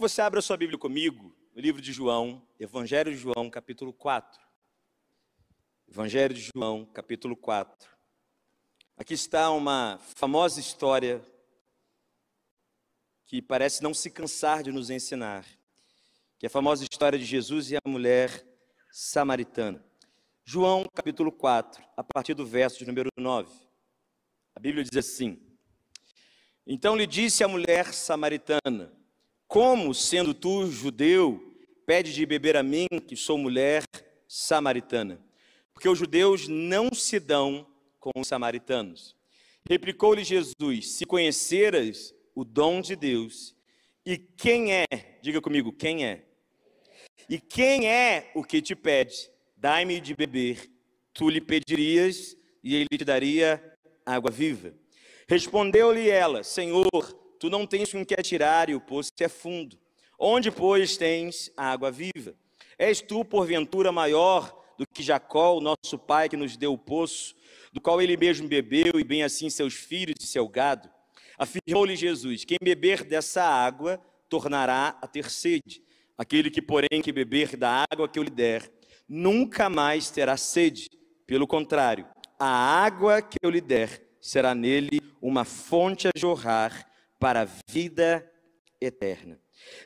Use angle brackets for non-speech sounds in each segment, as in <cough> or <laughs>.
você abra sua Bíblia comigo, no livro de João, Evangelho de João, capítulo 4. Evangelho de João, capítulo 4. Aqui está uma famosa história que parece não se cansar de nos ensinar, que é a famosa história de Jesus e a mulher samaritana. João, capítulo 4, a partir do verso de número 9. A Bíblia diz assim: Então lhe disse a mulher samaritana: como, sendo tu judeu, pede de beber a mim, que sou mulher samaritana? Porque os judeus não se dão com os samaritanos. Replicou-lhe Jesus: Se conheceras o dom de Deus, e quem é, diga comigo, quem é? E quem é o que te pede? Dai-me de beber. Tu lhe pedirias, e ele te daria água viva. Respondeu-lhe ela: Senhor, Tu não tens com que atirar e o poço é fundo. Onde, pois, tens água viva? És tu, porventura, maior do que Jacó, o nosso pai, que nos deu o poço, do qual ele mesmo bebeu, e bem assim seus filhos e seu gado? Afirmou-lhe Jesus: Quem beber dessa água tornará a ter sede. Aquele que, porém, que beber da água que eu lhe der, nunca mais terá sede. Pelo contrário, a água que eu lhe der será nele uma fonte a jorrar para a vida eterna.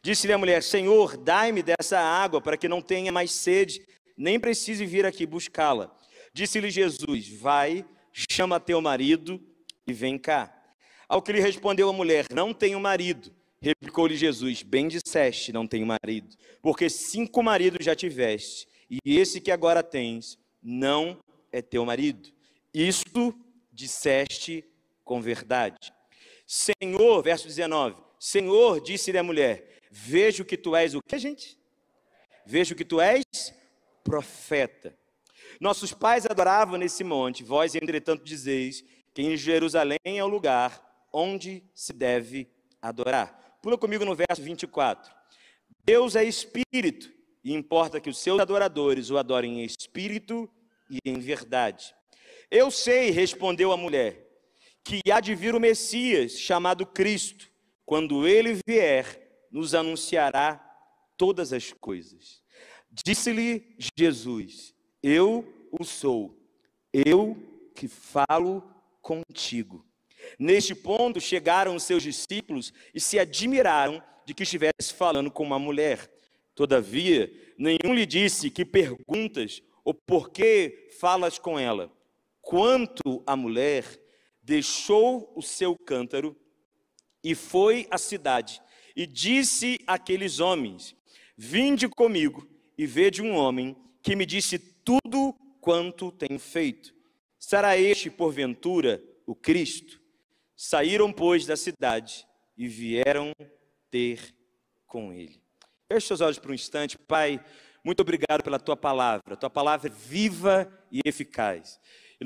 Disse-lhe a mulher: Senhor, dai-me dessa água para que não tenha mais sede, nem precise vir aqui buscá-la. Disse-lhe Jesus: Vai, chama teu marido e vem cá. Ao que lhe respondeu a mulher: Não tenho marido. Replicou-lhe Jesus: Bem disseste, não tenho marido, porque cinco maridos já tiveste, e esse que agora tens não é teu marido. Isto disseste com verdade. Senhor, verso 19: Senhor, disse-lhe a mulher: Vejo que tu és o que, gente? Vejo que tu és profeta. Nossos pais adoravam nesse monte, vós, entretanto, dizeis que em Jerusalém é o lugar onde se deve adorar. Pula comigo no verso 24. Deus é espírito, e importa que os seus adoradores o adorem em espírito e em verdade. Eu sei, respondeu a mulher, que há de vir o Messias, chamado Cristo. Quando ele vier, nos anunciará todas as coisas. Disse-lhe Jesus: Eu o sou, eu que falo contigo. Neste ponto chegaram os seus discípulos e se admiraram de que estivesse falando com uma mulher. Todavia, nenhum lhe disse que perguntas ou por que falas com ela. Quanto à mulher, deixou o seu cântaro e foi à cidade e disse àqueles homens: Vinde comigo e vede um homem que me disse tudo quanto tenho feito. Será este, porventura, o Cristo? Saíram, pois, da cidade e vieram ter com ele. Feche seus olhos por um instante, Pai. Muito obrigado pela tua palavra. Tua palavra é viva e eficaz.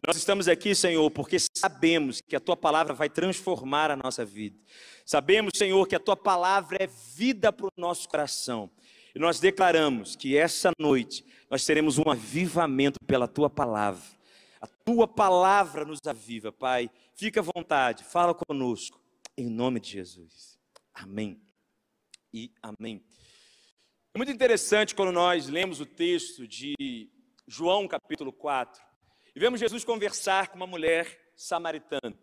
Nós estamos aqui, Senhor, porque sabemos que a tua palavra vai transformar a nossa vida. Sabemos, Senhor, que a tua palavra é vida para o nosso coração. E nós declaramos que essa noite nós teremos um avivamento pela tua palavra. A tua palavra nos aviva, Pai. Fica à vontade, fala conosco, em nome de Jesus. Amém. E amém. É muito interessante quando nós lemos o texto de João capítulo 4 e vemos Jesus conversar com uma mulher samaritana.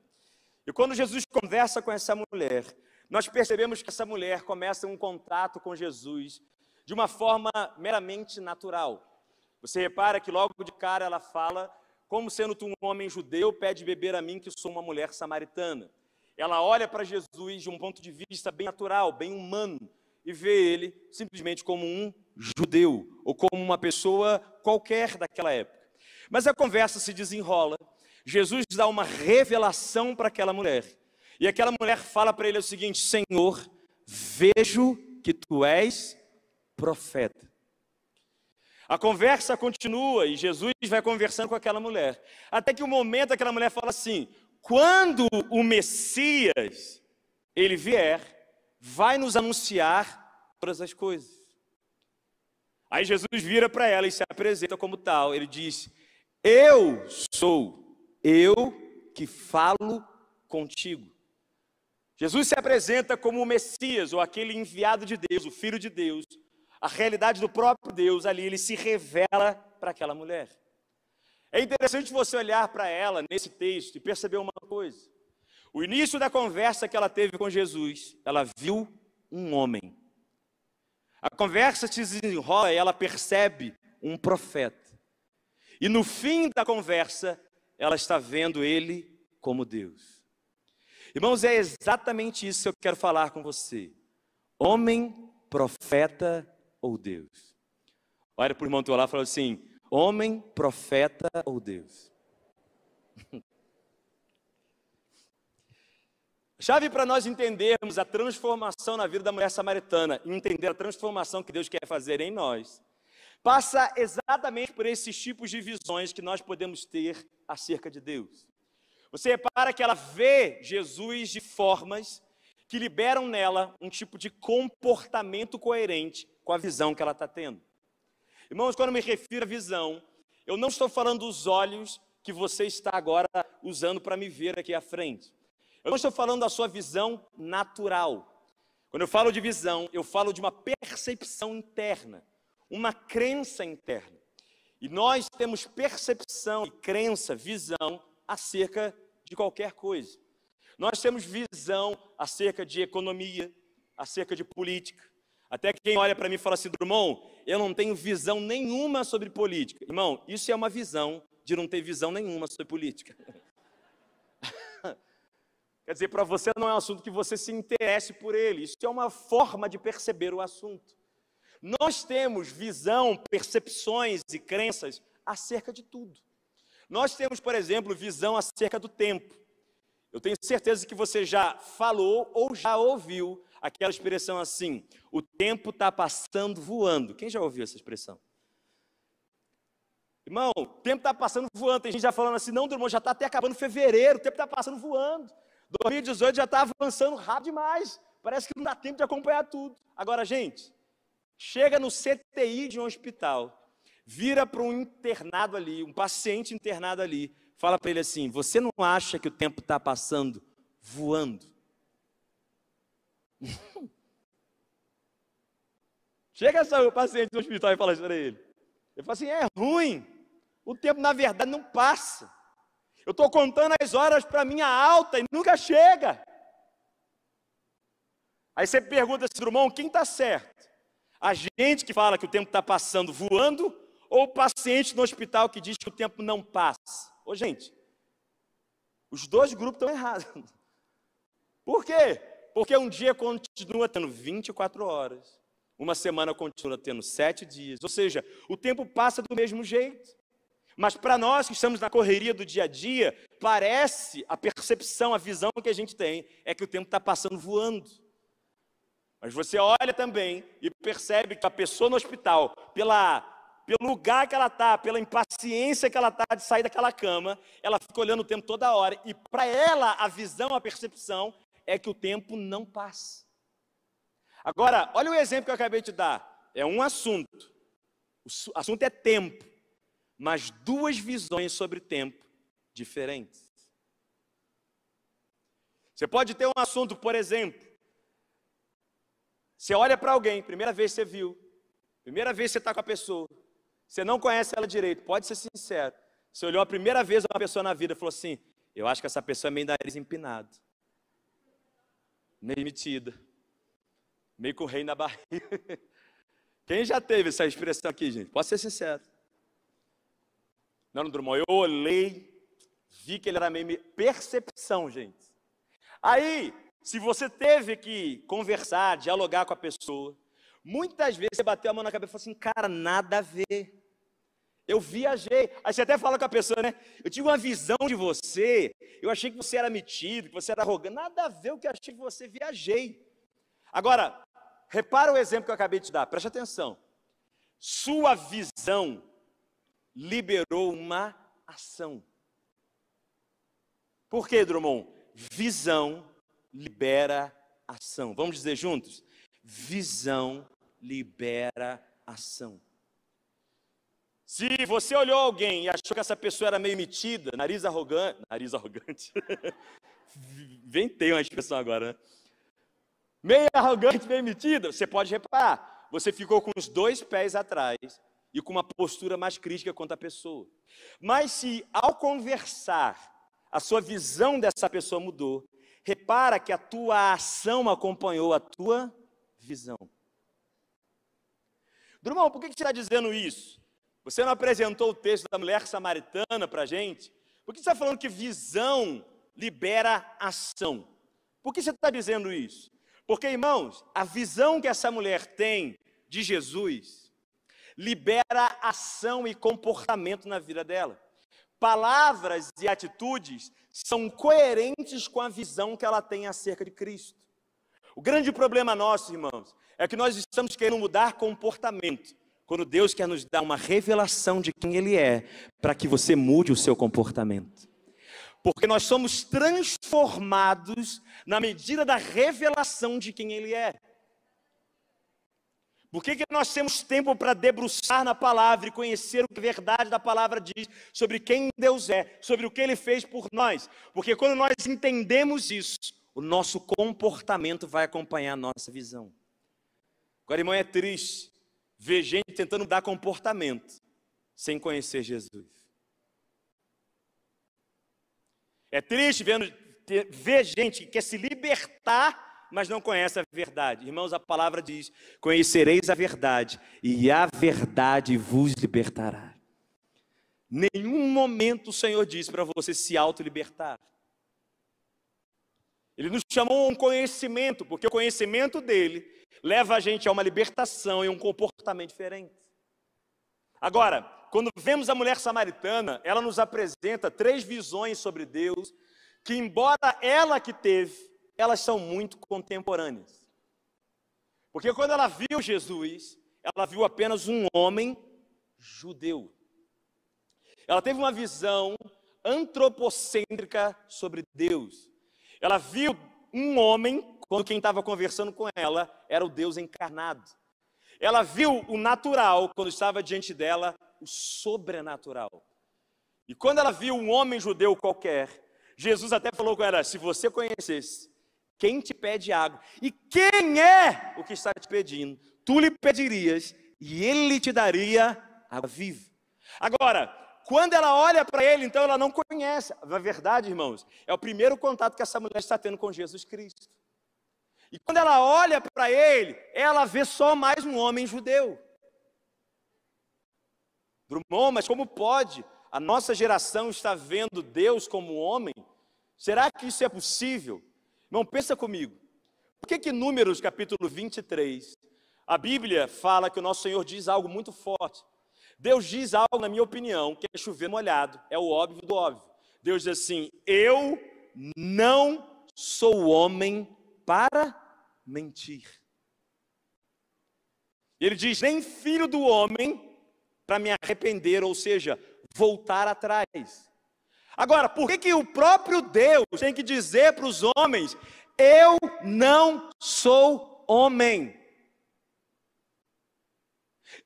E quando Jesus conversa com essa mulher, nós percebemos que essa mulher começa um contato com Jesus de uma forma meramente natural. Você repara que logo de cara ela fala, como sendo tu um homem judeu, pede beber a mim que sou uma mulher samaritana. Ela olha para Jesus de um ponto de vista bem natural, bem humano, e vê ele simplesmente como um judeu, ou como uma pessoa qualquer daquela época. Mas a conversa se desenrola. Jesus dá uma revelação para aquela mulher. E aquela mulher fala para ele o seguinte: Senhor, vejo que tu és profeta. A conversa continua e Jesus vai conversando com aquela mulher. Até que o um momento aquela mulher fala assim: quando o Messias ele vier, vai nos anunciar todas as coisas. Aí Jesus vira para ela e se apresenta como tal. Ele diz: eu sou, eu que falo contigo. Jesus se apresenta como o Messias, ou aquele enviado de Deus, o Filho de Deus. A realidade do próprio Deus ali, ele se revela para aquela mulher. É interessante você olhar para ela nesse texto e perceber uma coisa. O início da conversa que ela teve com Jesus, ela viu um homem. A conversa se desenrola e ela percebe um profeta. E no fim da conversa, ela está vendo ele como Deus. Irmãos, é exatamente isso que eu quero falar com você. Homem, profeta ou Deus? Olha para o irmão teu lá e fala assim: homem, profeta ou Deus? <laughs> Chave para nós entendermos a transformação na vida da mulher samaritana entender a transformação que Deus quer fazer em nós, passa exatamente por esses tipos de visões que nós podemos ter acerca de Deus. Você repara que ela vê Jesus de formas que liberam nela um tipo de comportamento coerente com a visão que ela está tendo. Irmãos, quando me refiro à visão, eu não estou falando dos olhos que você está agora usando para me ver aqui à frente. Eu não estou falando da sua visão natural. Quando eu falo de visão, eu falo de uma percepção interna, uma crença interna. E nós temos percepção e crença, visão acerca de qualquer coisa. Nós temos visão acerca de economia, acerca de política. Até quem olha para mim e fala assim, Drummond, eu não tenho visão nenhuma sobre política. Irmão, isso é uma visão de não ter visão nenhuma sobre política. <laughs> Quer dizer, para você não é um assunto que você se interesse por ele. Isso é uma forma de perceber o assunto. Nós temos visão, percepções e crenças acerca de tudo. Nós temos, por exemplo, visão acerca do tempo. Eu tenho certeza que você já falou ou já ouviu aquela expressão assim: o tempo está passando voando. Quem já ouviu essa expressão? Irmão, o tempo está passando voando. Tem gente já falando assim: não, irmão, já está até acabando fevereiro, o tempo está passando voando. 2018 já está avançando rápido demais. Parece que não dá tempo de acompanhar tudo. Agora, gente, chega no CTI de um hospital, vira para um internado ali, um paciente internado ali, fala para ele assim: Você não acha que o tempo está passando voando? <laughs> Chega o paciente no hospital e fala isso para ele. Ele fala assim: É ruim. O tempo, na verdade, não passa. Eu estou contando as horas para minha alta e nunca chega. Aí você pergunta assim, irmão, quem está certo? A gente que fala que o tempo está passando voando ou o paciente no hospital que diz que o tempo não passa? Ô, gente, os dois grupos estão errados. <laughs> Por quê? Porque um dia continua tendo 24 horas, uma semana continua tendo sete dias, ou seja, o tempo passa do mesmo jeito. Mas para nós que estamos na correria do dia a dia, parece a percepção, a visão que a gente tem é que o tempo está passando voando. Mas você olha também e percebe que a pessoa no hospital, pela, pelo lugar que ela está, pela impaciência que ela está de sair daquela cama, ela fica olhando o tempo toda hora. E para ela, a visão, a percepção é que o tempo não passa. Agora, olha o exemplo que eu acabei de dar. É um assunto. O assunto é tempo mas duas visões sobre tempo diferentes. Você pode ter um assunto, por exemplo, você olha para alguém, primeira vez você viu, primeira vez você está com a pessoa, você não conhece ela direito, pode ser sincero. Você olhou a primeira vez uma pessoa na vida e falou assim: Eu acho que essa pessoa é meio nariz empinado, meio metida, meio com o rei na barriga. <laughs> Quem já teve essa expressão aqui, gente? Pode ser sincero. Não, Drummond, eu olhei, vi que ele era meio percepção, gente. Aí, se você teve que conversar, dialogar com a pessoa, muitas vezes você bateu a mão na cabeça e falou assim, cara, nada a ver. Eu viajei. Aí você até fala com a pessoa, né? Eu tive uma visão de você. Eu achei que você era metido, que você era arrogante. Nada a ver o que eu achei que você viajei. Agora, repara o exemplo que eu acabei de dar. Preste atenção. Sua visão liberou uma ação. Por que, Drummond? Visão libera ação. Vamos dizer juntos? Visão libera ação. Se você olhou alguém e achou que essa pessoa era meio metida, nariz arrogante, nariz arrogante, <laughs> Inventei uma expressão agora, né? Meio arrogante, meio metida. Você pode reparar, você ficou com os dois pés atrás e com uma postura mais crítica quanto à pessoa. Mas se ao conversar, a sua visão dessa pessoa mudou, repara que a tua ação acompanhou a tua visão. Drummond, por que você está dizendo isso? Você não apresentou o texto da mulher samaritana para a gente? Por que você está falando que visão libera ação? Por que você está dizendo isso? Porque, irmãos, a visão que essa mulher tem de Jesus libera ação e comportamento na vida dela. Palavras e atitudes são coerentes com a visão que ela tem acerca de Cristo. O grande problema nosso, irmãos, é que nós estamos querendo mudar comportamento, quando Deus quer nos dar uma revelação de quem Ele é, para que você mude o seu comportamento. Porque nós somos transformados na medida da revelação de quem Ele é. Por que, que nós temos tempo para debruçar na palavra e conhecer o que a verdade da palavra diz sobre quem Deus é, sobre o que Ele fez por nós? Porque quando nós entendemos isso, o nosso comportamento vai acompanhar a nossa visão. Agora, irmão, é triste ver gente tentando dar comportamento sem conhecer Jesus. É triste vendo, ver gente que quer se libertar, mas não conhece a verdade. Irmãos, a palavra diz: Conhecereis a verdade, e a verdade vos libertará. Nenhum momento o Senhor diz para você se auto-libertar. Ele nos chamou a um conhecimento, porque o conhecimento dele leva a gente a uma libertação e um comportamento diferente. Agora, quando vemos a mulher samaritana, ela nos apresenta três visões sobre Deus, que embora ela que teve, elas são muito contemporâneas. Porque quando ela viu Jesus, ela viu apenas um homem judeu. Ela teve uma visão antropocêntrica sobre Deus. Ela viu um homem quando quem estava conversando com ela era o Deus encarnado. Ela viu o natural quando estava diante dela, o sobrenatural. E quando ela viu um homem judeu qualquer, Jesus até falou com ela: se você conhecesse quem te pede água e quem é o que está te pedindo, tu lhe pedirias e ele te daria água viva. Agora, quando ela olha para ele, então ela não conhece. A verdade, irmãos, é o primeiro contato que essa mulher está tendo com Jesus Cristo. E quando ela olha para ele, ela vê só mais um homem judeu. Drummond, mas como pode a nossa geração estar vendo Deus como homem? Será que isso é possível? Irmão, pensa comigo. Por que que Números capítulo 23, a Bíblia fala que o nosso Senhor diz algo muito forte? Deus diz algo, na minha opinião, que é chover molhado, é o óbvio do óbvio. Deus diz assim: Eu não sou homem para mentir. Ele diz: nem filho do homem para me arrepender, ou seja, voltar atrás. Agora, por que, que o próprio Deus tem que dizer para os homens: eu não sou homem?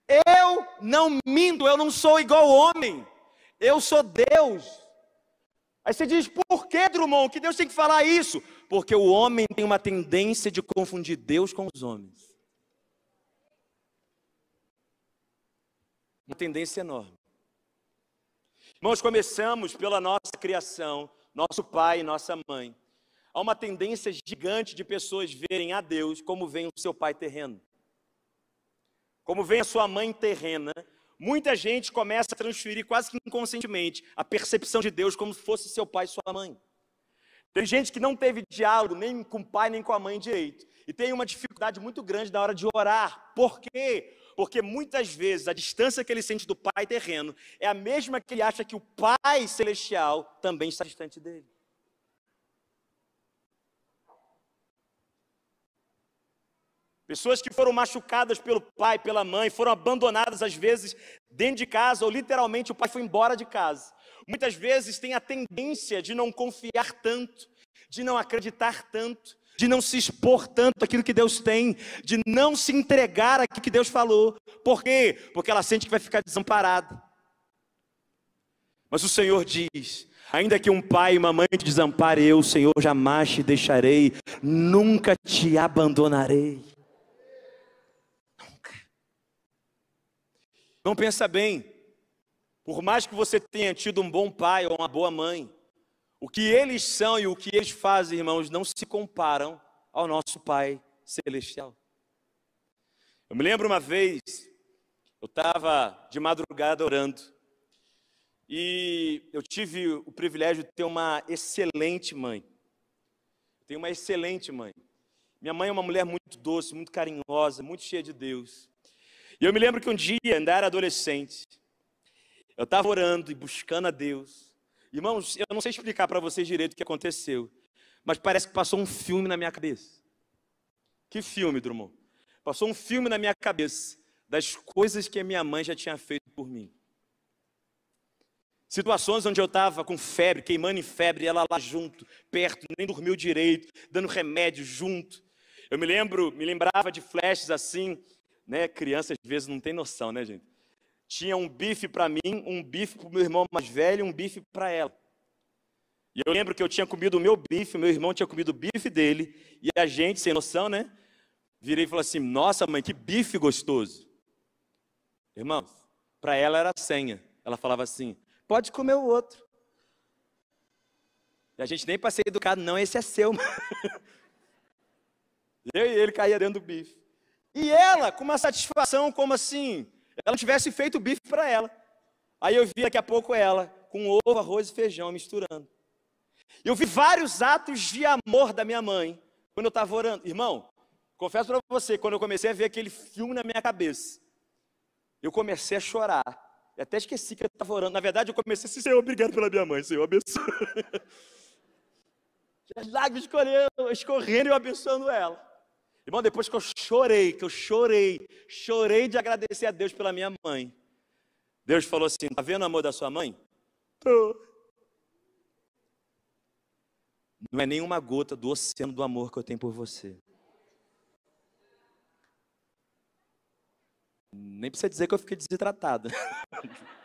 Eu não minto, eu não sou igual homem, eu sou Deus. Aí você diz, por que, Drummond, que Deus tem que falar isso? Porque o homem tem uma tendência de confundir Deus com os homens. Uma tendência enorme. Irmãos, começamos pela nossa criação, nosso pai e nossa mãe. Há uma tendência gigante de pessoas verem a Deus como vem o seu pai terreno. Como vem a sua mãe terrena, muita gente começa a transferir quase que inconscientemente a percepção de Deus como se fosse seu pai e sua mãe. Tem gente que não teve diálogo nem com o pai nem com a mãe direito. E tem uma dificuldade muito grande na hora de orar. Por quê? Porque muitas vezes a distância que ele sente do pai terreno é a mesma que ele acha que o pai celestial também está distante dele. Pessoas que foram machucadas pelo pai, pela mãe, foram abandonadas às vezes dentro de casa, ou literalmente o pai foi embora de casa. Muitas vezes tem a tendência de não confiar tanto, de não acreditar tanto, de não se expor tanto aquilo que Deus tem, de não se entregar aquilo que Deus falou. Por quê? Porque ela sente que vai ficar desamparada. Mas o Senhor diz: Ainda que um pai e uma mãe te desampare, eu, Senhor, jamais te deixarei, nunca te abandonarei. Nunca. Não pensa bem, por mais que você tenha tido um bom pai ou uma boa mãe, o que eles são e o que eles fazem, irmãos, não se comparam ao nosso Pai Celestial. Eu me lembro uma vez, eu estava de madrugada orando, e eu tive o privilégio de ter uma excelente mãe. tenho uma excelente mãe. Minha mãe é uma mulher muito doce, muito carinhosa, muito cheia de Deus. E eu me lembro que um dia, ainda era adolescente, eu estava orando e buscando a Deus. Irmãos, eu não sei explicar para vocês direito o que aconteceu, mas parece que passou um filme na minha cabeça. Que filme, Drummond? Passou um filme na minha cabeça das coisas que a minha mãe já tinha feito por mim. Situações onde eu estava com febre, queimando em febre, ela lá junto, perto, nem dormiu direito, dando remédio junto. Eu me lembro, me lembrava de flashes assim, né? Criança às vezes não tem noção, né, gente? Tinha um bife para mim, um bife para o meu irmão mais velho, um bife para ela. E eu lembro que eu tinha comido o meu bife, meu irmão tinha comido o bife dele, e a gente, sem noção, né? Virei e falei assim: Nossa, mãe, que bife gostoso. Irmãos, para ela era senha. Ela falava assim: pode comer o outro. E a gente nem para ser educado, não, esse é seu. <laughs> Eu e ele caía dentro do bife. E ela, com uma satisfação, como assim, ela tivesse feito bife para ela. Aí eu vi daqui a pouco ela, com ovo, arroz e feijão misturando. Eu vi vários atos de amor da minha mãe, quando eu estava orando. Irmão, confesso para você, quando eu comecei a ver aquele filme na minha cabeça, eu comecei a chorar. Eu até esqueci que eu estava orando. Na verdade, eu comecei assim, Senhor, obrigado pela minha mãe, Senhor, abençoe. <laughs> As lágrimas escorrendo e eu abençoando ela. Irmão, depois que eu chorei, que eu chorei, chorei de agradecer a Deus pela minha mãe. Deus falou assim: está vendo o amor da sua mãe? Tô. Não é nenhuma gota do oceano do amor que eu tenho por você. Nem precisa dizer que eu fiquei desidratado. <laughs>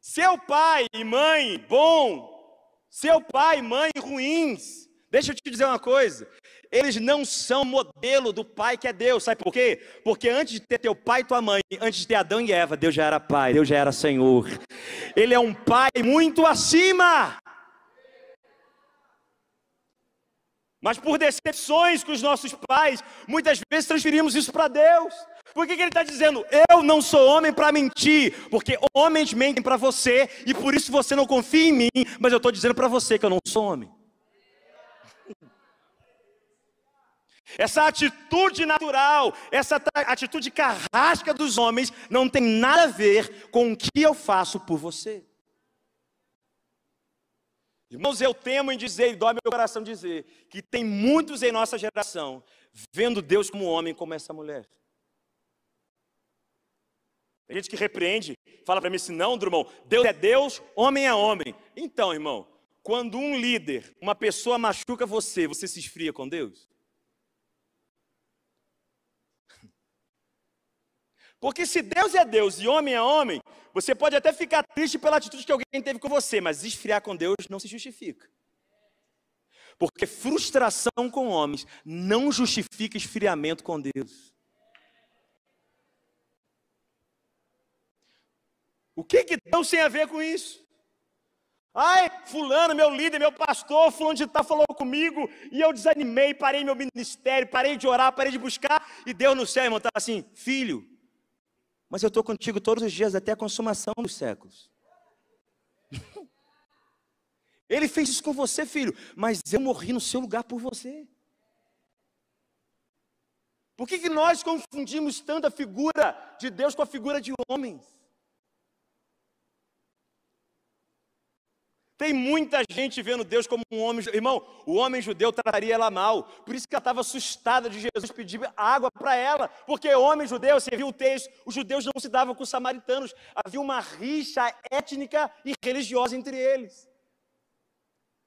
seu pai e mãe bom, seu pai e mãe ruins. Deixa eu te dizer uma coisa. Eles não são modelo do pai que é Deus. Sabe por quê? Porque antes de ter teu pai e tua mãe, antes de ter Adão e Eva, Deus já era pai, Deus já era Senhor. Ele é um pai muito acima. Mas por decepções com os nossos pais, muitas vezes transferimos isso para Deus. Por que, que ele está dizendo, eu não sou homem para mentir? Porque homens mentem para você e por isso você não confia em mim, mas eu estou dizendo para você que eu não sou homem. Essa atitude natural, essa atitude carrasca dos homens, não tem nada a ver com o que eu faço por você. Irmãos, eu temo em dizer, e dói meu coração dizer, que tem muitos em nossa geração vendo Deus como homem, como essa mulher. Tem gente que repreende, fala para mim assim: não, Drummond, Deus é Deus, homem é homem. Então, irmão, quando um líder, uma pessoa machuca você, você se esfria com Deus? Porque se Deus é Deus e homem é homem, você pode até ficar triste pela atitude que alguém teve com você, mas esfriar com Deus não se justifica. Porque frustração com homens não justifica esfriamento com Deus. O que, que Deus tem a ver com isso? Ai, fulano, meu líder, meu pastor, fulano de tal falou comigo e eu desanimei, parei meu ministério, parei de orar, parei de buscar e Deus no céu, irmão, está assim, filho, mas eu estou contigo todos os dias até a consumação dos séculos. <laughs> Ele fez isso com você, filho, mas eu morri no seu lugar por você. Por que, que nós confundimos tanto a figura de Deus com a figura de homens? Tem muita gente vendo Deus como um homem. Irmão, o homem judeu trataria ela mal. Por isso que ela estava assustada de Jesus pedir água para ela. Porque homem judeu, você viu o texto, os judeus não se davam com os samaritanos. Havia uma rixa étnica e religiosa entre eles.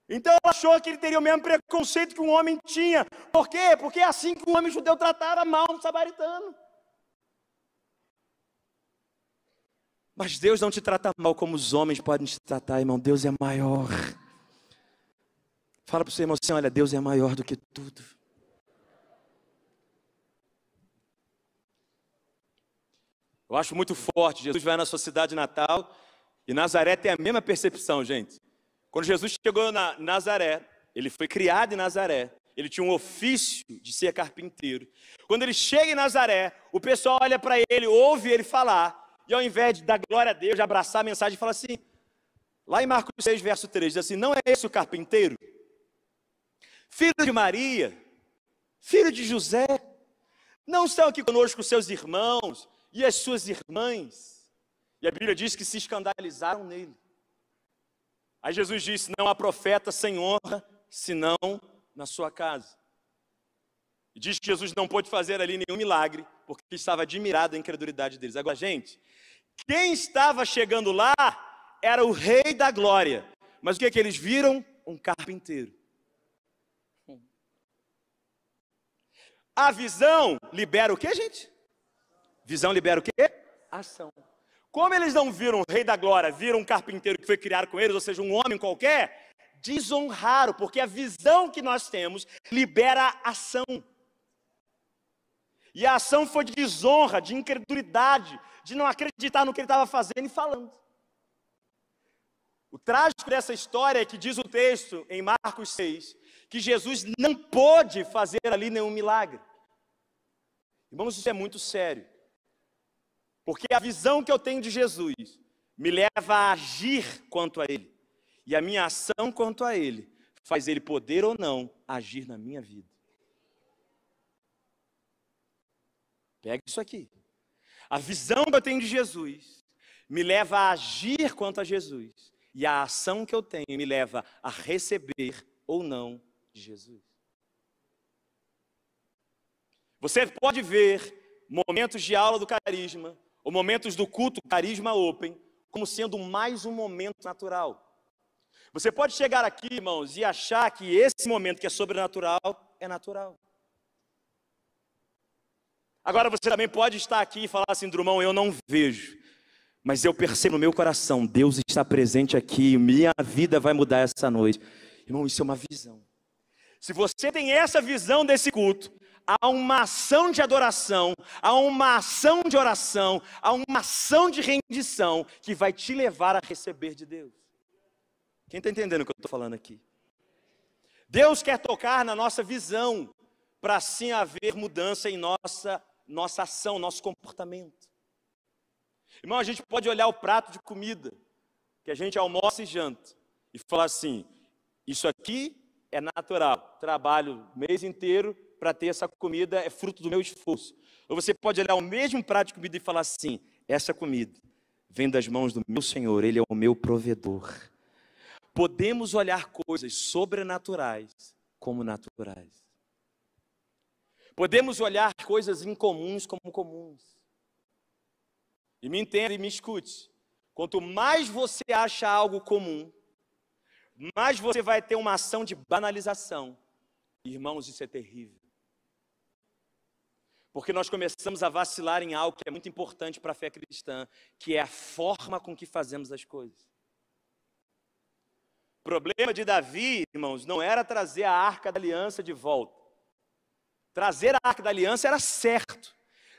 Então ela achou que ele teria o mesmo preconceito que um homem tinha. Por quê? Porque é assim que um homem judeu tratava mal um samaritano. Mas Deus não te trata mal como os homens podem te tratar, irmão. Deus é maior. Fala para o seu irmão assim: olha, Deus é maior do que tudo. Eu acho muito forte. Jesus vai na sua cidade natal e Nazaré tem a mesma percepção, gente. Quando Jesus chegou na Nazaré, ele foi criado em Nazaré. Ele tinha um ofício de ser carpinteiro. Quando ele chega em Nazaré, o pessoal olha para ele, ouve ele falar, e ao invés de dar glória a Deus, de abraçar a mensagem, fala assim: lá em Marcos 6, verso 3, diz assim: Não é esse o carpinteiro? Filho de Maria, filho de José, não estão aqui conosco os seus irmãos e as suas irmãs? E a Bíblia diz que se escandalizaram nele. Aí Jesus disse: Não há profeta sem honra, senão na sua casa. E diz que Jesus não pôde fazer ali nenhum milagre, porque estava admirado da incredulidade deles. Agora, gente, quem estava chegando lá era o rei da glória. Mas o que, é que eles viram? Um carpinteiro. A visão libera o que, gente? Visão libera o que? Ação. Como eles não viram o rei da glória, viram um carpinteiro que foi criado com eles, ou seja, um homem qualquer, desonraram, porque a visão que nós temos libera ação. E a ação foi de desonra, de incredulidade, de não acreditar no que ele estava fazendo e falando. O trágico dessa história é que diz o texto em Marcos 6 que Jesus não pôde fazer ali nenhum milagre. Irmãos, isso é muito sério. Porque a visão que eu tenho de Jesus me leva a agir quanto a Ele. E a minha ação quanto a Ele faz Ele poder ou não agir na minha vida. Pega isso aqui. A visão que eu tenho de Jesus me leva a agir quanto a Jesus. E a ação que eu tenho me leva a receber ou não de Jesus. Você pode ver momentos de aula do carisma, ou momentos do culto carisma open, como sendo mais um momento natural. Você pode chegar aqui, irmãos, e achar que esse momento que é sobrenatural é natural. Agora você também pode estar aqui e falar assim, Drumão, eu não vejo, mas eu percebo no meu coração, Deus está presente aqui, minha vida vai mudar essa noite. Irmão, isso é uma visão. Se você tem essa visão desse culto, há uma ação de adoração, há uma ação de oração, há uma ação de rendição que vai te levar a receber de Deus. Quem está entendendo o que eu estou falando aqui? Deus quer tocar na nossa visão, para assim haver mudança em nossa, nossa ação, nosso comportamento. Irmão, a gente pode olhar o prato de comida que a gente almoça e janta e falar assim: isso aqui é natural, trabalho o mês inteiro para ter essa comida, é fruto do meu esforço. Ou você pode olhar o mesmo prato de comida e falar assim: essa comida vem das mãos do meu Senhor, Ele é o meu provedor podemos olhar coisas sobrenaturais como naturais. Podemos olhar coisas incomuns como comuns. E me entenda e me escute. Quanto mais você acha algo comum, mais você vai ter uma ação de banalização. Irmãos, isso é terrível. Porque nós começamos a vacilar em algo que é muito importante para a fé cristã, que é a forma com que fazemos as coisas. O problema de Davi, irmãos, não era trazer a arca da aliança de volta. Trazer a arca da aliança era certo.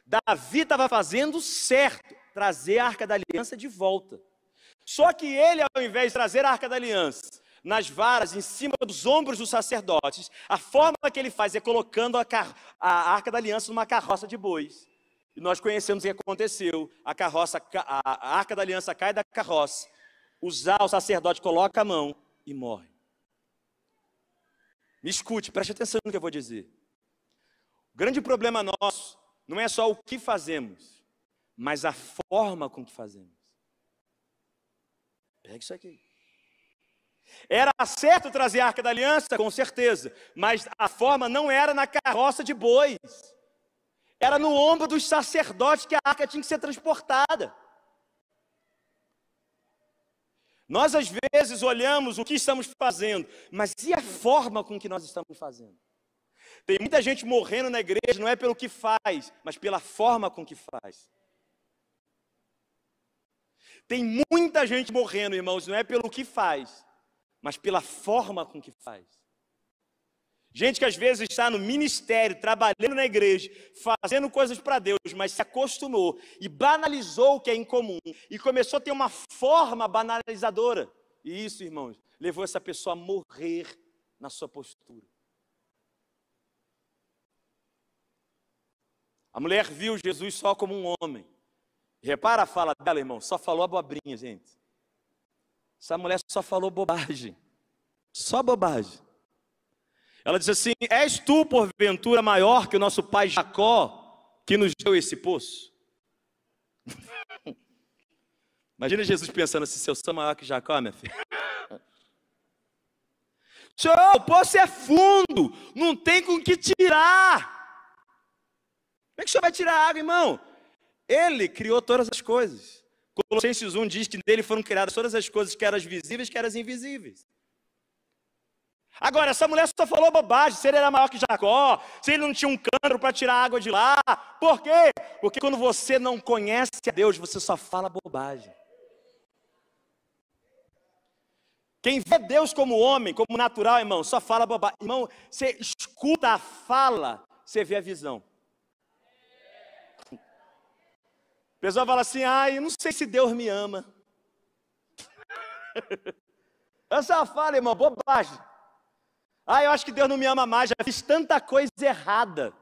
Davi estava fazendo certo, trazer a arca da aliança de volta. Só que ele, ao invés de trazer a arca da aliança nas varas, em cima dos ombros dos sacerdotes, a forma que ele faz é colocando a, a arca da aliança numa carroça de bois. E nós conhecemos o que aconteceu. A carroça, a, a arca da aliança cai da carroça. Usar o sacerdote coloca a mão e morre. Me escute, preste atenção no que eu vou dizer. O grande problema nosso não é só o que fazemos, mas a forma com que fazemos. Pega isso aqui. Era certo trazer a arca da aliança, com certeza, mas a forma não era na carroça de bois, era no ombro dos sacerdotes que a arca tinha que ser transportada. Nós às vezes olhamos o que estamos fazendo, mas e a forma com que nós estamos fazendo? Tem muita gente morrendo na igreja, não é pelo que faz, mas pela forma com que faz. Tem muita gente morrendo, irmãos, não é pelo que faz, mas pela forma com que faz. Gente que às vezes está no ministério, trabalhando na igreja, fazendo coisas para Deus, mas se acostumou e banalizou o que é incomum e começou a ter uma forma banalizadora. E isso, irmãos, levou essa pessoa a morrer na sua postura. A mulher viu Jesus só como um homem. Repara a fala dela, irmão, só falou abobrinha, gente. Essa mulher só falou bobagem. Só bobagem. Ela diz assim: És tu, porventura, maior que o nosso pai Jacó, que nos deu esse poço? <laughs> Imagina Jesus pensando assim: se eu sou maior que Jacó, minha filha. <laughs> Senhor, o poço é fundo, não tem com que tirar. Como é que o senhor vai tirar água, irmão? Ele criou todas as coisas. Colossenses 1 diz que nele foram criadas todas as coisas, que eram visíveis, que eram invisíveis. Agora, essa mulher só falou bobagem, se ele era maior que Jacó, se ele não tinha um cântaro para tirar água de lá. Por quê? Porque quando você não conhece a Deus, você só fala bobagem. Quem vê Deus como homem, como natural, irmão, só fala bobagem. Irmão, você escuta a fala, você vê a visão. A pessoa fala assim, ai, não sei se Deus me ama. <laughs> Essa fala, irmão, bobagem. Ah, eu acho que Deus não me ama mais, já fiz tanta coisa errada.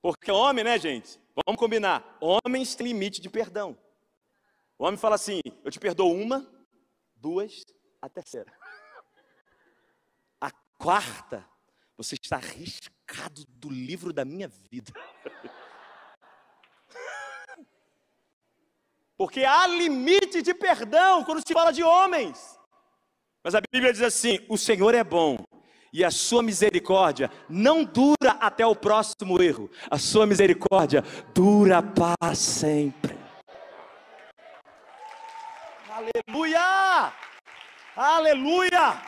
Porque homem, né, gente? Vamos combinar. Homens têm limite de perdão. O homem fala assim: eu te perdoo uma, duas, a terceira. A quarta, você está arriscado do livro da minha vida. <laughs> Porque há limite de perdão quando se fala de homens. Mas a Bíblia diz assim: o Senhor é bom e a sua misericórdia não dura até o próximo erro, a sua misericórdia dura para sempre. Aleluia! Aleluia!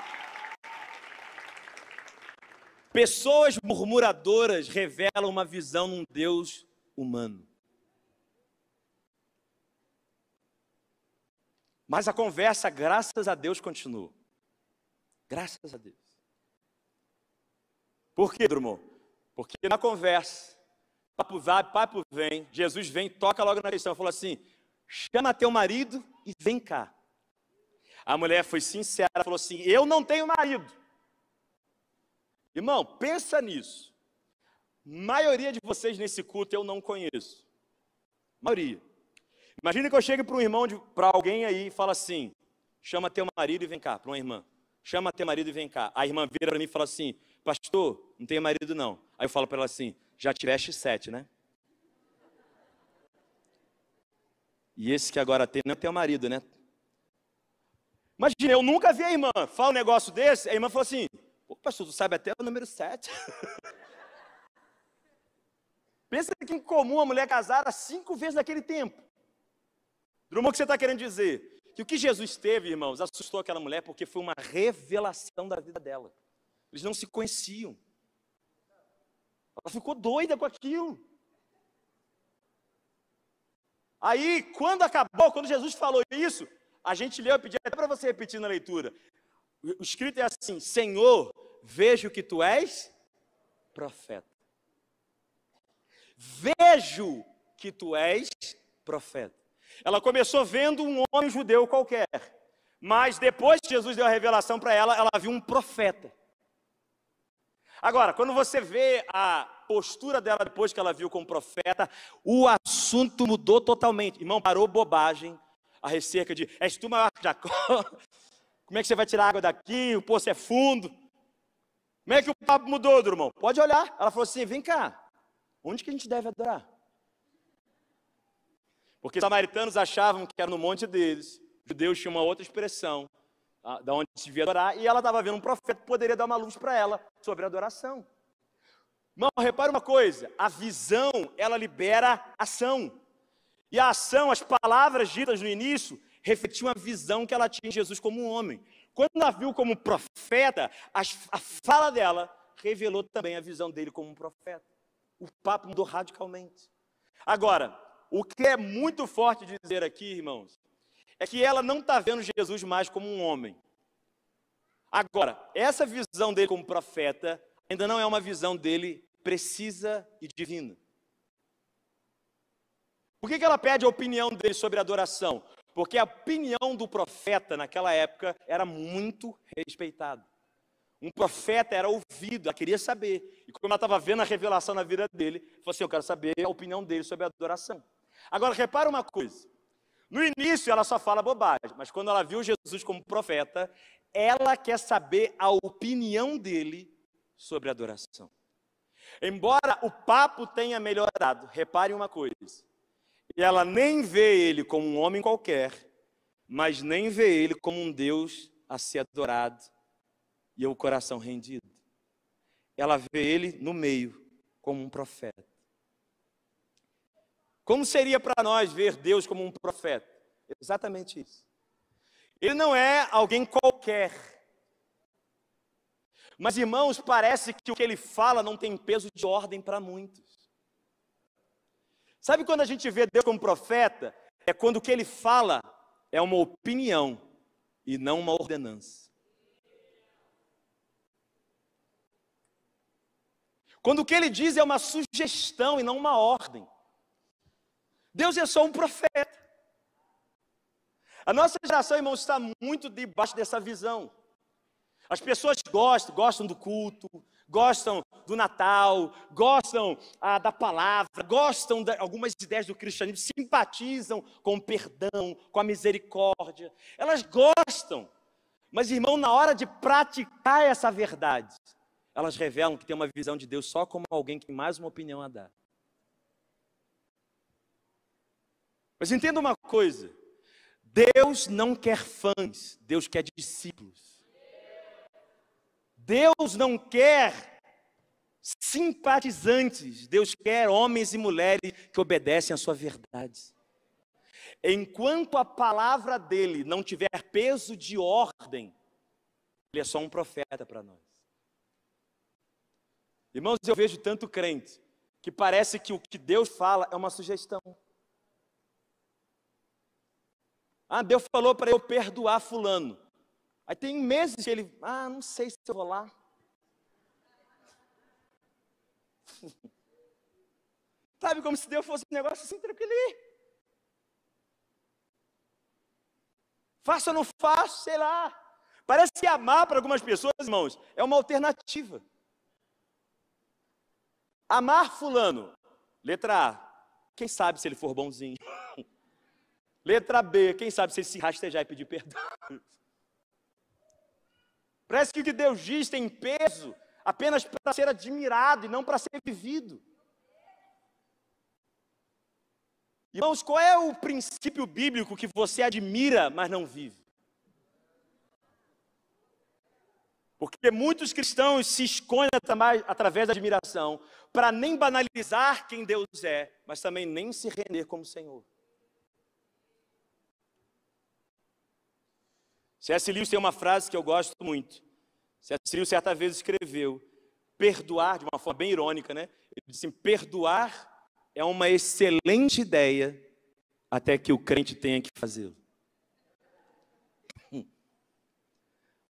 Pessoas murmuradoras revelam uma visão num Deus humano. Mas a conversa, graças a Deus, continua. Graças a Deus. Por quê, Drummond? Porque na conversa, papo vai, papo vem, Jesus vem, toca logo na questão, falou assim: chama teu marido e vem cá. A mulher foi sincera, falou assim: eu não tenho marido. Irmão, pensa nisso. maioria de vocês nesse culto eu não conheço. maioria. Imagina que eu chegue para um irmão, para alguém aí e fala assim: chama teu marido e vem cá, para uma irmã chama teu marido e vem cá. A irmã vira para mim e fala assim, pastor, não tenho marido não. Aí eu falo para ela assim, já tiveste sete, né? E esse que agora tem não é teu marido, né? Imagina, eu nunca vi a irmã falar um negócio desse, a irmã falou assim, Pô, pastor, tu sabe até o número sete. <laughs> Pensa que em comum a mulher casada cinco vezes naquele tempo. Drummond, o que você está querendo dizer? que o que Jesus teve, irmãos, assustou aquela mulher porque foi uma revelação da vida dela. Eles não se conheciam. Ela ficou doida com aquilo. Aí, quando acabou, quando Jesus falou isso, a gente leu, eu pedi até para você repetir na leitura. O escrito é assim: Senhor, vejo que tu és profeta. Vejo que tu és profeta. Ela começou vendo um homem judeu qualquer, mas depois que Jesus deu a revelação para ela, ela viu um profeta. Agora, quando você vê a postura dela depois que ela viu como profeta, o assunto mudou totalmente. Irmão, parou bobagem a recerca de és tu maior que Jacó? <laughs> Como é que você vai tirar água daqui? O poço é fundo. Como é que o papo mudou, irmão? Pode olhar. Ela falou assim: vem cá, onde que a gente deve adorar? Porque os samaritanos achavam que era no monte deles. Os judeus tinham uma outra expressão, da onde se devia adorar, e ela estava vendo um profeta que poderia dar uma luz para ela sobre a adoração. Irmão, repare uma coisa: a visão, ela libera ação. E a ação, as palavras ditas no início, refletiam a visão que ela tinha de Jesus como um homem. Quando ela viu como profeta, a fala dela revelou também a visão dele como um profeta. O papo mudou radicalmente. Agora, o que é muito forte dizer aqui, irmãos, é que ela não está vendo Jesus mais como um homem. Agora, essa visão dele como profeta ainda não é uma visão dele precisa e divina. Por que, que ela pede a opinião dele sobre adoração? Porque a opinião do profeta naquela época era muito respeitada. Um profeta era ouvido, ela queria saber. E como ela estava vendo a revelação na vida dele, falou assim: Eu quero saber a opinião dele sobre a adoração. Agora, repara uma coisa. No início ela só fala bobagem, mas quando ela viu Jesus como profeta, ela quer saber a opinião dele sobre adoração. Embora o papo tenha melhorado, repare uma coisa: ela nem vê ele como um homem qualquer, mas nem vê ele como um Deus a ser adorado e o coração rendido. Ela vê ele no meio, como um profeta. Como seria para nós ver Deus como um profeta? Exatamente isso. Ele não é alguém qualquer. Mas, irmãos, parece que o que ele fala não tem peso de ordem para muitos. Sabe quando a gente vê Deus como profeta? É quando o que ele fala é uma opinião e não uma ordenança. Quando o que ele diz é uma sugestão e não uma ordem. Deus é só um profeta. A nossa geração, irmãos, está muito debaixo dessa visão. As pessoas gostam, gostam do culto, gostam do Natal, gostam ah, da palavra, gostam de algumas ideias do cristianismo, simpatizam com o perdão, com a misericórdia. Elas gostam, mas irmão, na hora de praticar essa verdade, elas revelam que tem uma visão de Deus só como alguém que mais uma opinião a dar. Mas entenda uma coisa: Deus não quer fãs, Deus quer discípulos. Deus não quer simpatizantes, Deus quer homens e mulheres que obedecem à sua verdade. Enquanto a palavra dele não tiver peso de ordem, ele é só um profeta para nós. Irmãos, eu vejo tanto crente que parece que o que Deus fala é uma sugestão. Ah, Deus falou para eu perdoar fulano. Aí tem meses que ele, ah, não sei se eu vou lá. <laughs> Sabe como se Deus fosse um negócio assim tranquilo. Faço ou não faço, sei lá. Parece que amar para algumas pessoas, irmãos, é uma alternativa. Amar fulano. Letra A. Quem sabe se ele for bonzinho. <laughs> Letra B. Quem sabe ele se rastejar e pedir perdão. Parece que o que Deus diz tem peso apenas para ser admirado e não para ser vivido. Irmãos, qual é o princípio bíblico que você admira, mas não vive? Porque muitos cristãos se escondem através da admiração para nem banalizar quem Deus é, mas também nem se render como Senhor. C.S. Lewis tem uma frase que eu gosto muito. C.S. Lewis certa vez escreveu: perdoar, de uma forma bem irônica, né? Ele disse assim: perdoar é uma excelente ideia até que o crente tenha que fazê-lo.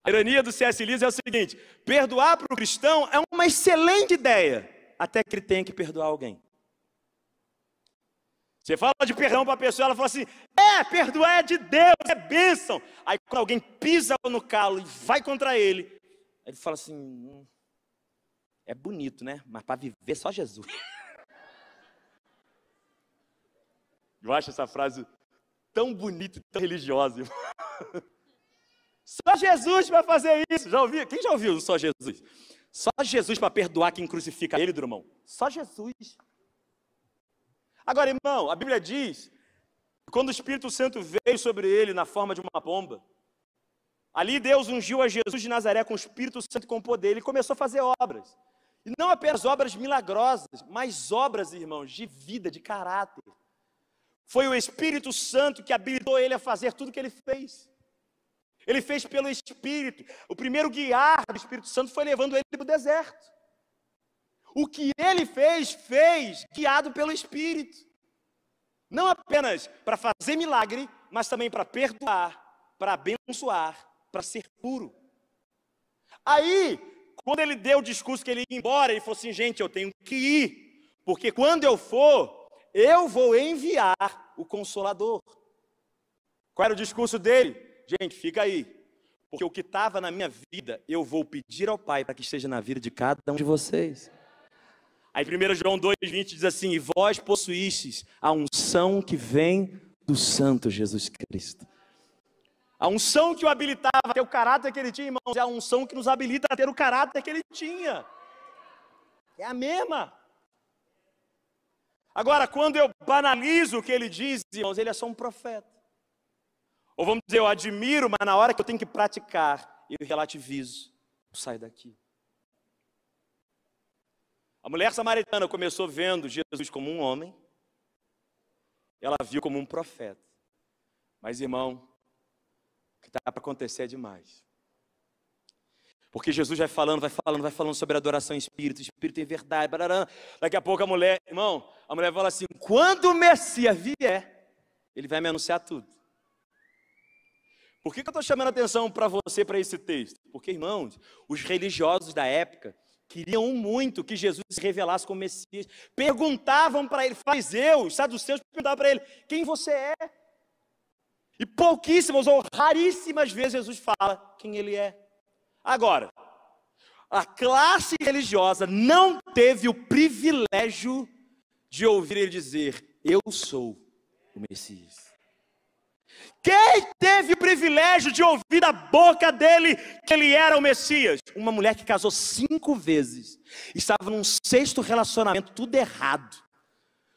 A ironia do C.S. Lewis é o seguinte: perdoar para o cristão é uma excelente ideia, até que ele tenha que perdoar alguém. Você fala de perdão para a pessoa, ela fala assim: é, perdoar é de Deus, é bênção. Aí quando alguém pisa no calo e vai contra ele, ele fala assim: hum, é bonito, né? Mas para viver só Jesus. Eu acho essa frase tão bonita e tão religiosa. <laughs> Só Jesus para fazer isso. Já ouviu? Quem já ouviu só Jesus? Só Jesus para perdoar quem crucifica ele, irmão. Só Jesus. Agora, irmão, a Bíblia diz quando o Espírito Santo veio sobre ele na forma de uma pomba, ali Deus ungiu a Jesus de Nazaré com o Espírito Santo e com poder. Ele começou a fazer obras. E não apenas obras milagrosas, mas obras, irmãos, de vida, de caráter. Foi o Espírito Santo que habilitou ele a fazer tudo o que ele fez. Ele fez pelo Espírito. O primeiro guiar do Espírito Santo foi levando ele para o deserto. O que ele fez, fez guiado pelo Espírito. Não apenas para fazer milagre, mas também para perdoar, para abençoar, para ser puro. Aí, quando ele deu o discurso que ele ia embora, ele falou assim: gente, eu tenho que ir, porque quando eu for, eu vou enviar o consolador. Qual era o discurso dele? Gente, fica aí, porque o que estava na minha vida, eu vou pedir ao Pai para que esteja na vida de cada um de vocês. Aí 1 João 2,20 diz assim: E vós possuístes a unção que vem do Santo Jesus Cristo. A unção que o habilitava a ter o caráter que ele tinha, irmãos, é a unção que nos habilita a ter o caráter que ele tinha. É a mesma. Agora, quando eu banalizo o que ele diz, irmãos, ele é só um profeta. Ou vamos dizer, eu admiro, mas na hora que eu tenho que praticar, eu relativizo, eu saio daqui. A mulher samaritana começou vendo Jesus como um homem, ela viu como um profeta. Mas, irmão, o que está para acontecer é demais. Porque Jesus vai falando, vai falando, vai falando sobre adoração em espírito, espírito em verdade. Barará. Daqui a pouco a mulher, irmão, a mulher fala assim: quando o Messias vier, ele vai me anunciar tudo. Por que, que eu estou chamando a atenção para você para esse texto? Porque, irmãos, os religiosos da época queriam muito que Jesus se revelasse como Messias. Perguntavam para ele, fariseus, saduceus, perguntavam para ele, quem você é? E pouquíssimas ou raríssimas vezes Jesus fala quem ele é. Agora, a classe religiosa não teve o privilégio de ouvir ele dizer: Eu sou o Messias. Quem teve o privilégio de ouvir da boca dele que ele era o Messias? Uma mulher que casou cinco vezes, estava num sexto relacionamento, tudo errado.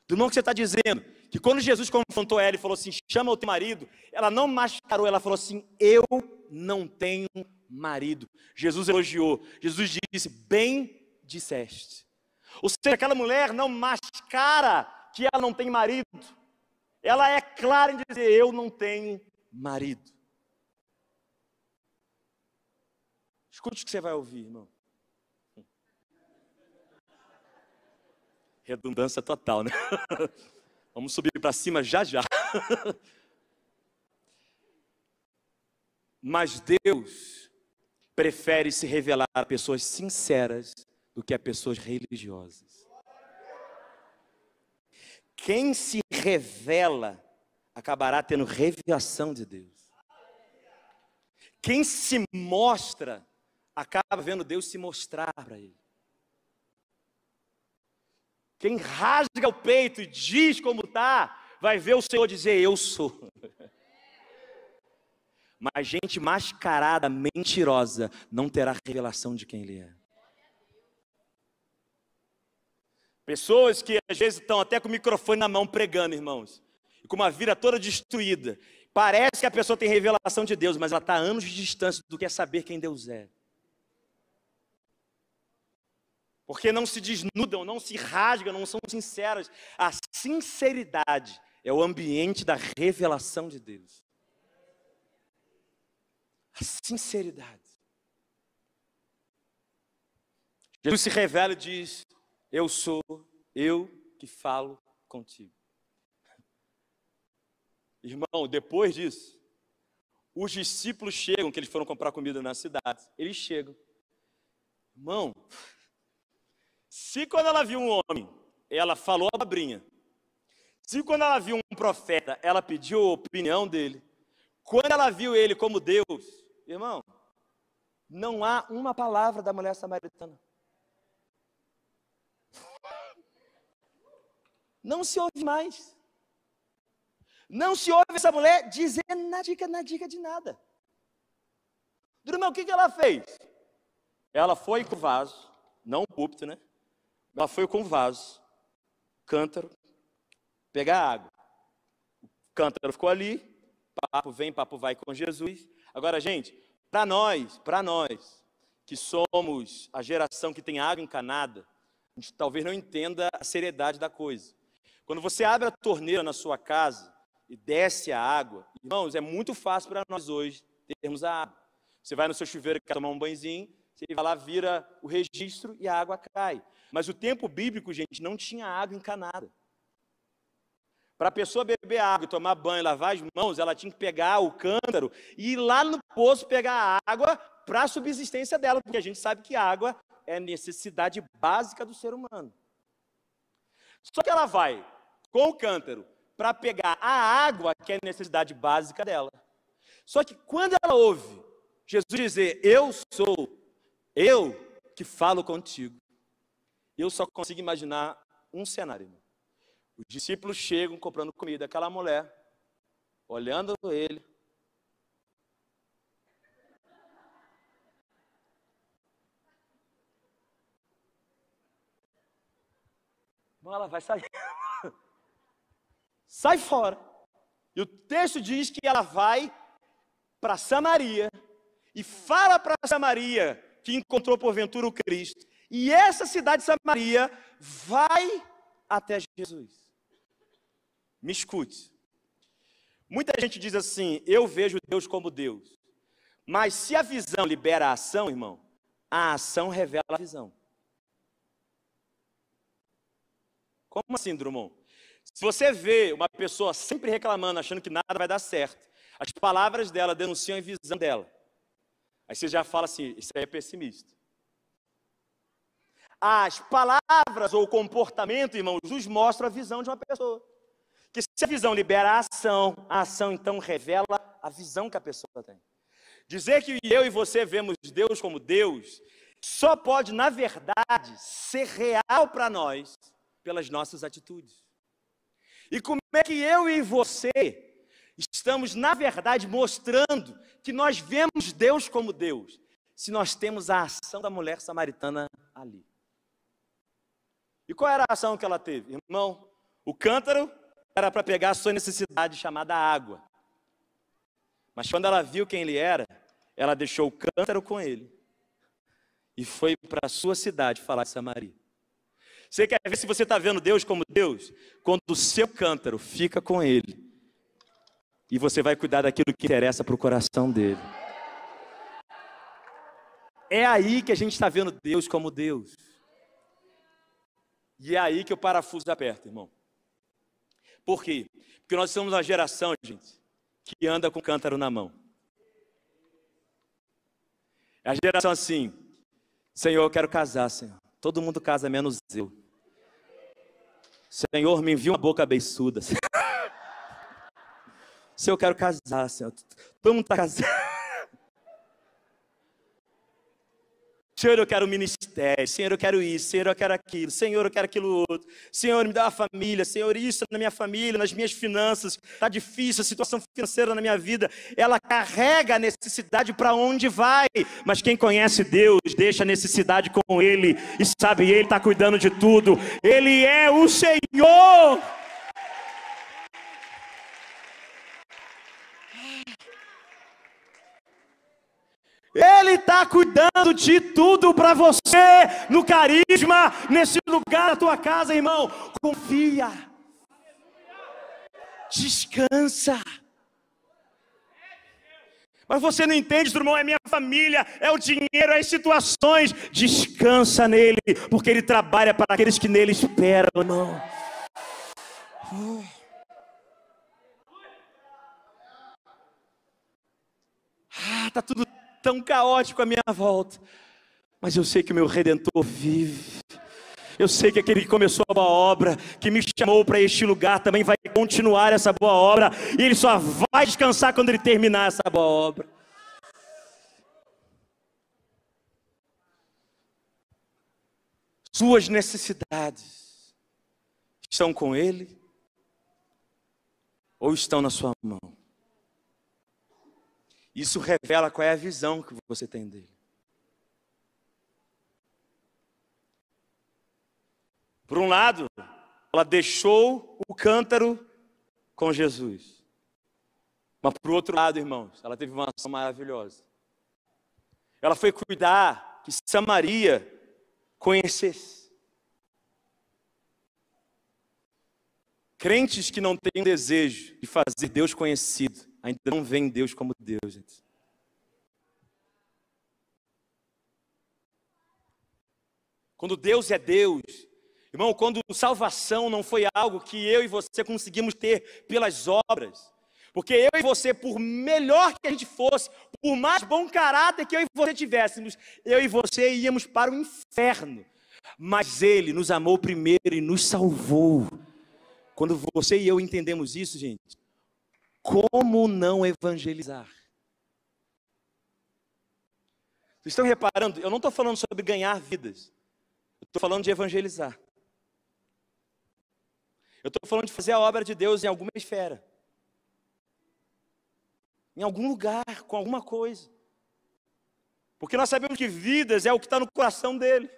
Do irmão que você está dizendo, que quando Jesus confrontou ela e falou assim: chama o teu marido, ela não mascarou, ela falou assim: eu não tenho marido. Jesus elogiou, Jesus disse: bem disseste. Ou seja, aquela mulher não mascara que ela não tem marido ela é clara em dizer: Eu não tenho marido. Escute o que você vai ouvir, irmão. Redundância total, né? <laughs> Vamos subir para cima já já. <laughs> Mas Deus prefere se revelar a pessoas sinceras do que a pessoas religiosas. Quem se revela acabará tendo revelação de Deus. Quem se mostra acaba vendo Deus se mostrar para ele. Quem rasga o peito e diz como está, vai ver o Senhor dizer: Eu sou. Mas gente mascarada, mentirosa, não terá revelação de quem Ele é. Pessoas que às vezes estão até com o microfone na mão pregando, irmãos, e com uma vida toda destruída. Parece que a pessoa tem revelação de Deus, mas ela está a anos de distância do que é saber quem Deus é. Porque não se desnudam, não se rasgam, não são sinceras. A sinceridade é o ambiente da revelação de Deus. A sinceridade. Jesus se revela e diz: eu sou eu que falo contigo. Irmão, depois disso, os discípulos chegam, que eles foram comprar comida na cidade. Eles chegam. Irmão, se quando ela viu um homem, ela falou a babrinha. Se quando ela viu um profeta, ela pediu a opinião dele. Quando ela viu ele como Deus, irmão, não há uma palavra da mulher samaritana. Não se ouve mais. Não se ouve essa mulher dizer na dica, na dica de nada. Durma, o que, que ela fez? Ela foi com o vaso, não o púlpito, né? Ela foi com o vaso, cântaro, pegar água. O cântaro ficou ali, papo vem, papo vai com Jesus. Agora, gente, para nós, para nós, que somos a geração que tem água encanada, a gente talvez não entenda a seriedade da coisa. Quando você abre a torneira na sua casa e desce a água, irmãos, é muito fácil para nós hoje termos a água. Você vai no seu chuveiro, quer tomar um banhozinho, você vai lá, vira o registro e a água cai. Mas o tempo bíblico, gente, não tinha água encanada. Para a pessoa beber água, tomar banho, lavar as mãos, ela tinha que pegar o cântaro e ir lá no poço pegar água para a subsistência dela, porque a gente sabe que água é necessidade básica do ser humano. Só que ela vai com o cântaro para pegar a água, que é a necessidade básica dela. Só que quando ela ouve Jesus dizer: Eu sou, eu que falo contigo, eu só consigo imaginar um cenário. Os discípulos chegam comprando comida, aquela mulher, olhando ele. Bom, ela vai sair. <laughs> Sai fora. E o texto diz que ela vai para Samaria e fala para Samaria que encontrou porventura o Cristo. E essa cidade de Samaria vai até Jesus. Me escute. Muita gente diz assim: eu vejo Deus como Deus. Mas se a visão libera a ação, irmão, a ação revela a visão. Como assim, Drummond? Se você vê uma pessoa sempre reclamando, achando que nada vai dar certo, as palavras dela denunciam a visão dela. Aí você já fala assim: isso aí é pessimista. As palavras ou o comportamento, irmãos, nos mostram a visão de uma pessoa. Que se a visão libera a ação, a ação então revela a visão que a pessoa tem. Dizer que eu e você vemos Deus como Deus, só pode, na verdade, ser real para nós pelas nossas atitudes. E como é que eu e você estamos, na verdade, mostrando que nós vemos Deus como Deus, se nós temos a ação da mulher samaritana ali? E qual era a ação que ela teve? Irmão, o cântaro era para pegar a sua necessidade chamada água. Mas quando ela viu quem ele era, ela deixou o cântaro com ele e foi para a sua cidade falar de Samaria. Você quer ver se você está vendo Deus como Deus? Quando o seu cântaro fica com ele e você vai cuidar daquilo que interessa para o coração dele. É aí que a gente está vendo Deus como Deus. E é aí que o parafuso aperta, irmão. Por quê? Porque nós somos uma geração, gente, que anda com cântaro na mão. É a geração assim, Senhor, eu quero casar, Senhor. Todo mundo casa, menos eu. Senhor, me envia uma boca beiçuda. Senhor, <laughs> eu quero casar, Senhor. Todo mundo está casando. Senhor, eu quero ministério. Senhor, eu quero isso. Senhor, eu quero aquilo. Senhor, eu quero aquilo outro. Senhor, me dá uma família. Senhor, isso na minha família, nas minhas finanças. Está difícil a situação financeira na minha vida. Ela carrega a necessidade para onde vai. Mas quem conhece Deus, deixa a necessidade com Ele. E sabe, Ele está cuidando de tudo. Ele é o Senhor. Ele está cuidando de tudo para você, no carisma, nesse lugar da tua casa, irmão. Confia, descansa. Mas você não entende, irmão, é minha família, é o dinheiro, é as situações. Descansa nele, porque ele trabalha para aqueles que nele esperam, irmão. Ah, tá tudo tão caótico à minha volta. Mas eu sei que o meu redentor vive. Eu sei que aquele que começou a boa obra, que me chamou para este lugar, também vai continuar essa boa obra, e ele só vai descansar quando ele terminar essa boa obra. Suas necessidades estão com ele ou estão na sua mão? Isso revela qual é a visão que você tem dele. Por um lado, ela deixou o cântaro com Jesus. Mas por outro lado, irmãos, ela teve uma ação maravilhosa. Ela foi cuidar que Samaria conhecesse. Crentes que não têm desejo de fazer Deus conhecido, ainda não veem Deus como Deus, gente. Quando Deus é Deus, Irmão, quando salvação não foi algo que eu e você conseguimos ter pelas obras, porque eu e você, por melhor que a gente fosse, por mais bom caráter que eu e você tivéssemos, eu e você íamos para o inferno. Mas Ele nos amou primeiro e nos salvou. Quando você e eu entendemos isso, gente, como não evangelizar? Vocês estão reparando? Eu não estou falando sobre ganhar vidas, eu estou falando de evangelizar. Eu estou falando de fazer a obra de Deus em alguma esfera em algum lugar, com alguma coisa. Porque nós sabemos que vidas é o que está no coração dele.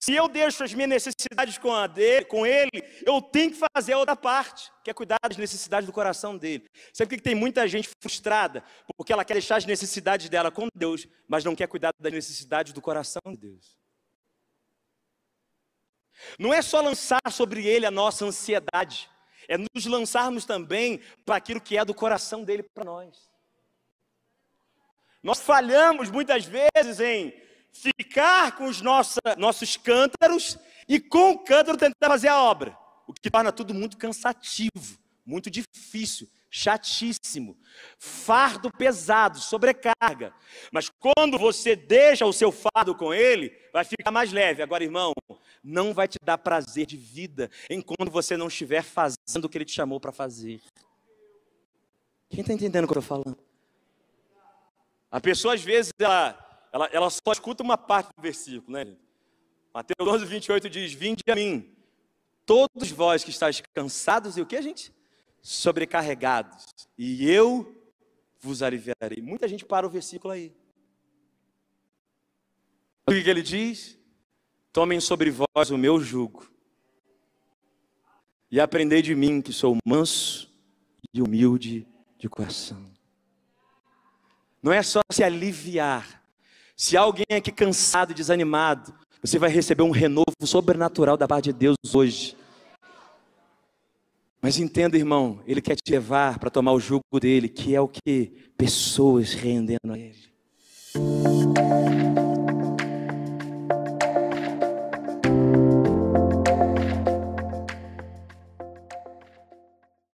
Se eu deixo as minhas necessidades com, dele, com ele, eu tenho que fazer a outra parte, que é cuidar das necessidades do coração dele. Sabe por que tem muita gente frustrada? Porque ela quer deixar as necessidades dela com Deus, mas não quer cuidar das necessidades do coração de Deus. Não é só lançar sobre ele a nossa ansiedade, é nos lançarmos também para aquilo que é do coração dele para nós. Nós falhamos muitas vezes em ficar com os nossa, nossos cântaros e com o cântaro tentar fazer a obra, o que torna tudo muito cansativo, muito difícil, chatíssimo, fardo pesado, sobrecarga. Mas quando você deixa o seu fardo com ele, vai ficar mais leve. Agora, irmão, não vai te dar prazer de vida enquanto você não estiver fazendo o que ele te chamou para fazer. Quem está entendendo o que eu estou falando? A pessoa, às vezes, ela, ela, ela só escuta uma parte do versículo, né? Mateus 12, 28 diz: Vinde a mim, todos vós que estáis cansados e o que, gente? Sobrecarregados, e eu vos aliviarei. Muita gente para o versículo aí. O que ele diz? Tomem sobre vós o meu jugo e aprendei de mim, que sou manso e humilde de coração. Não é só se aliviar. Se alguém aqui cansado desanimado, você vai receber um renovo sobrenatural da parte de Deus hoje. Mas entenda, irmão, Ele quer te levar para tomar o jugo dele, que é o que? Pessoas rendendo a Ele.